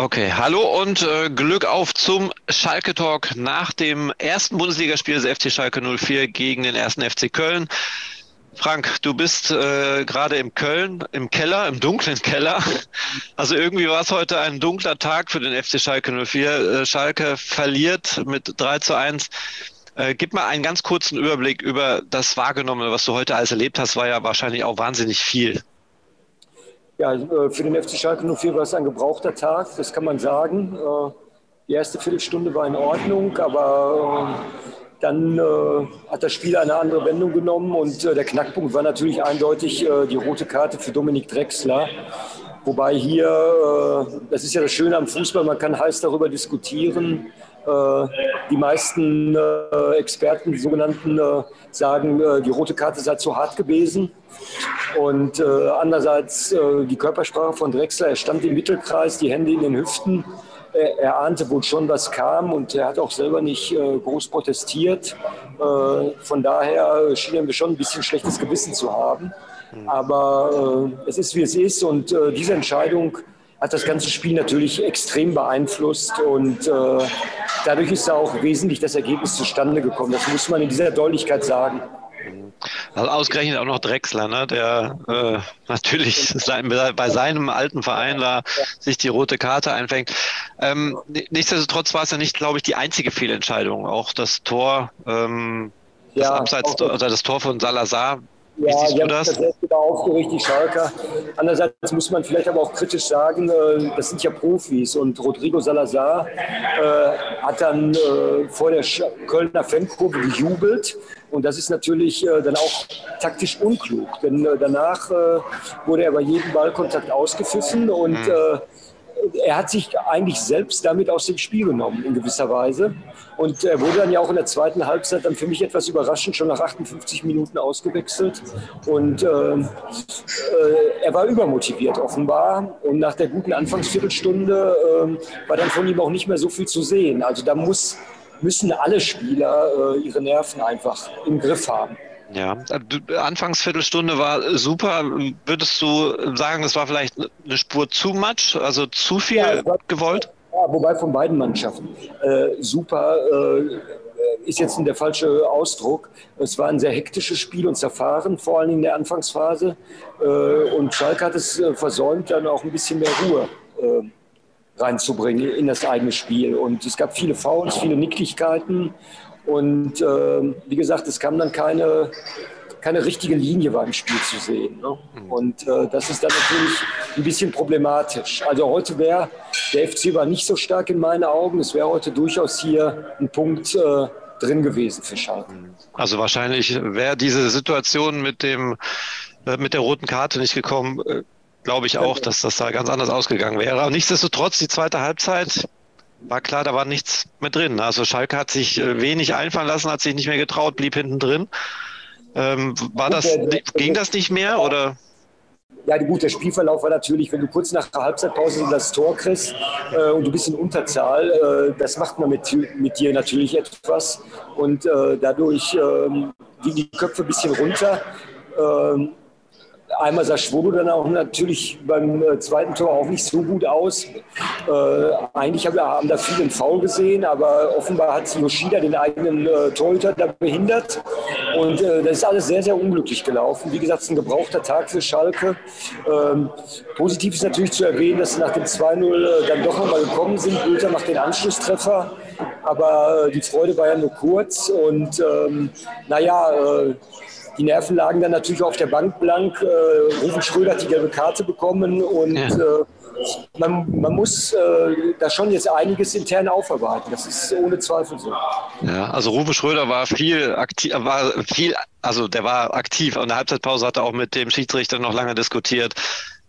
Okay, hallo und äh, Glück auf zum Schalke Talk nach dem ersten Bundesligaspiel des FC Schalke 04 gegen den ersten FC Köln. Frank, du bist äh, gerade im Köln, im Keller, im dunklen Keller. Also irgendwie war es heute ein dunkler Tag für den FC Schalke 04. Äh, Schalke verliert mit 3 zu 1. Äh, gib mal einen ganz kurzen Überblick über das Wahrgenommene, was du heute alles erlebt hast, war ja wahrscheinlich auch wahnsinnig viel. Ja, äh, für den FC Schalke 04 war es ein gebrauchter Tag, das kann man sagen. Äh, die erste Viertelstunde war in Ordnung, aber äh, dann hat das Spiel eine andere Wendung genommen und der Knackpunkt war natürlich eindeutig die rote Karte für Dominik Drexler. Wobei hier, das ist ja das Schöne am Fußball, man kann heiß darüber diskutieren. Die meisten Experten, die sogenannten, sagen, die rote Karte sei zu hart gewesen. Und äh, andererseits äh, die Körpersprache von Drexler, er stand im Mittelkreis, die Hände in den Hüften. Er, ahnte wohl schon, was kam und er hat auch selber nicht äh, groß protestiert. Äh, von daher schien mir schon ein bisschen schlechtes Gewissen zu haben. Aber äh, es ist, wie es ist und äh, diese Entscheidung hat das ganze Spiel natürlich extrem beeinflusst und dadurch ist da auch wesentlich das Ergebnis zustande gekommen. Das muss man in dieser Deutlichkeit sagen. Also ausgerechnet auch noch Drexler, ne? der äh, natürlich bei seinem alten Verein da sich die rote Karte einfängt. Ähm, nichtsdestotrotz war es ja nicht, glaube ich, die einzige Fehlentscheidung. Auch das Tor, ähm, das ja, Abseits, oder das Tor von Salazar ja, Wie siehst du das? das wieder aufgeregt, die Schalker. Andererseits muss man vielleicht aber auch kritisch sagen, äh, das sind ja Profis und Rodrigo Salazar äh, hat dann äh, vor der Kölner Fankurve gejubelt und das ist natürlich dann auch taktisch unklug, denn danach wurde er bei jedem Ballkontakt ausgepfiffen und mhm er hat sich eigentlich selbst damit aus dem Spiel genommen, in gewisser Weise. Und er wurde dann ja auch in der zweiten Halbzeit dann für mich etwas überraschend schon nach 58 Minuten ausgewechselt. Und äh, äh, er war übermotiviert offenbar. Und nach der guten Anfangsviertelstunde äh, war dann von ihm auch nicht mehr so viel zu sehen. Also da muss, müssen alle Spieler äh, ihre Nerven einfach im Griff haben. Ja, Anfangsviertelstunde war super. Würdest du sagen, es war vielleicht eine Spur zu much, also zu viel ja, war, gewollt? Ja, wobei von beiden Mannschaften. Äh, super äh, ist jetzt der falsche Ausdruck. Es war ein sehr hektisches Spiel und zerfahren, vor allem in der Anfangsphase. Äh, und Schalke hat es äh, versäumt, dann auch ein bisschen mehr Ruhe äh, reinzubringen in das eigene Spiel. Und es gab viele Fouls, viele Nicklichkeiten. Und äh, wie gesagt, es kam dann keine, keine richtige Linie beim Spiel zu sehen. Ne? Mhm. Und äh, das ist dann natürlich ein bisschen problematisch. Also heute wäre, der FC war nicht so stark in meinen Augen. Es wäre heute durchaus hier ein Punkt äh, drin gewesen für Schalke. Also wahrscheinlich wäre diese Situation mit dem äh, mit der roten Karte nicht gekommen, äh, glaube ich auch, dass das da ganz anders ausgegangen wäre. Aber nichtsdestotrotz, die zweite Halbzeit war klar, da war nichts mehr drin. Also Schalke hat sich äh, wenig einfallen lassen, hat sich nicht mehr getraut, blieb hinten drin. Ähm, war das, ging das nicht mehr oder? Ja, gut, der Spielverlauf war natürlich, wenn du kurz nach der Halbzeitpause das Tor kriegst äh, und du bist in Unterzahl, äh, das macht man mit, mit dir natürlich etwas. Und äh, dadurch ähm, gingen die Köpfe ein bisschen runter. Einmal sah Schwobo dann auch natürlich beim äh, zweiten Tor auch nicht so gut aus. Äh, eigentlich haben, haben da viele einen Foul gesehen, aber offenbar hat Yoshida den eigenen äh, Torhüter da behindert. Und äh, das ist alles sehr, sehr unglücklich gelaufen. Wie gesagt, es ist ein gebrauchter Tag für Schalke. Ähm, positiv ist natürlich zu erwähnen, dass sie nach dem 2-0 äh, dann doch nochmal gekommen sind. Bülter macht den Anschlusstreffer. Aber äh, die Freude war ja nur kurz. Und ähm, naja, die Nerven lagen dann natürlich auf der Bank blank. Äh, Rufen Schröder hat die gelbe Karte bekommen und ja. äh, man, man, muss äh, da schon jetzt einiges intern aufarbeiten. Das ist ohne Zweifel so. Ja, also Rufe Schröder war viel aktiv, war viel, also der war aktiv. In der Halbzeitpause hat er auch mit dem Schiedsrichter noch lange diskutiert.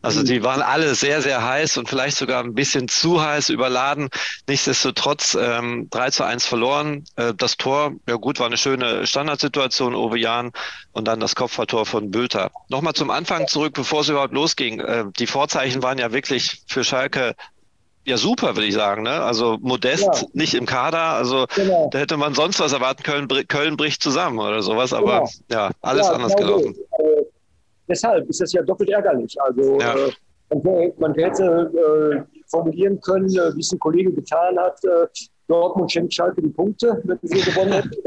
Also die waren alle sehr, sehr heiß und vielleicht sogar ein bisschen zu heiß überladen. Nichtsdestotrotz ähm, 3 zu 1 verloren. Äh, das Tor, ja gut, war eine schöne Standardsituation, Ove Jan und dann das Kopfballtor von Bülter. Nochmal zum Anfang zurück, bevor es überhaupt losging. Äh, die Vorzeichen waren ja wirklich für Schalke ja super, würde ich sagen. Ne? Also Modest ja. nicht im Kader, also genau. da hätte man sonst was erwarten können. Köln bricht zusammen oder sowas, aber genau. ja, alles ja, anders genau gelaufen. So deshalb ist das ja doppelt ärgerlich. Also ja. äh, man, man, hätte formulieren können, äh, wie es ein Kollege getan hat. Äh, Dortmund schenkt Schalke die Punkte, wenn sie gewonnen hätten.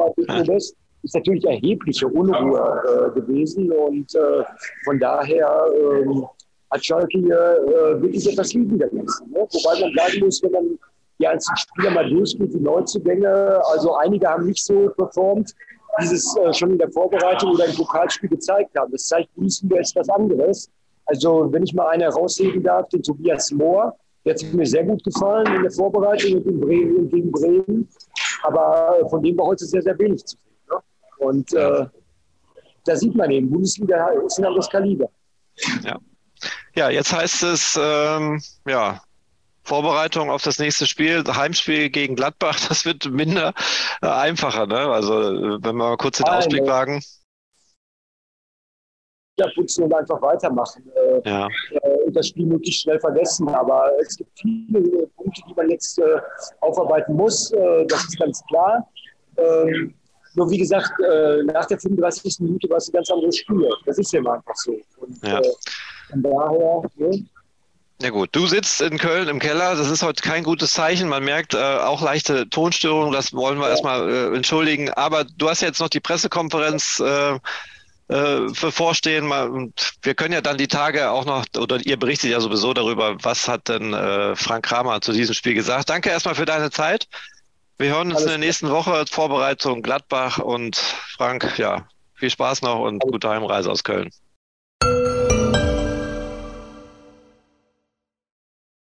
Das ist natürlich erhebliche Unruhe äh, gewesen und äh, von daher ähm, hat Schalke hier äh, wirklich etwas liegen gelassen. Ne? Wobei man sagen muss, wenn man die einzelnen Spieler mal durchgeht, die Neuzugänge, also einige haben nicht so performt, dieses äh, schon in der Vorbereitung oder im Pokalspiel gezeigt haben. Das zeigt Bundesliga ist was anderes. Also wenn ich mal einen herausheben darf, den Tobias Mohr, der hat mir sehr gut gefallen in der Vorbereitung und Bremen und gegen Bremen. Aber von dem war heute sehr, sehr wenig zu sehen. Ne? Und äh, da sieht man eben, Bundesliga ist ein anderes Kaliber. Ja. Ja, jetzt heißt es, ähm, ja, Vorbereitung auf das nächste Spiel, Heimspiel gegen Gladbach, das wird minder äh, einfacher, ne? Also, äh, wenn wir mal kurz den Ausblick wagen. Ja, putzen und einfach weitermachen. Äh, ja. Äh, das Spiel möglichst schnell vergessen. Aber es gibt viele Punkte, die man jetzt äh, aufarbeiten muss. Äh, das ist ganz klar. Ähm, nur wie gesagt, nach der 35. Minute war es ein ganz anderes Spiel. Das ist ja einfach so. Und, ja. von daher, ne? Ja gut, du sitzt in Köln im Keller, das ist heute kein gutes Zeichen. Man merkt äh, auch leichte Tonstörungen, das wollen wir erstmal äh, entschuldigen. Aber du hast jetzt noch die Pressekonferenz äh, äh, bevorstehen. Wir können ja dann die Tage auch noch, oder ihr berichtet ja sowieso darüber, was hat denn äh, Frank Kramer zu diesem Spiel gesagt. Danke erstmal für deine Zeit. Wir hören uns Alles in der nächsten Woche. Vorbereitung Gladbach und Frank, ja, viel Spaß noch und gute Heimreise aus Köln.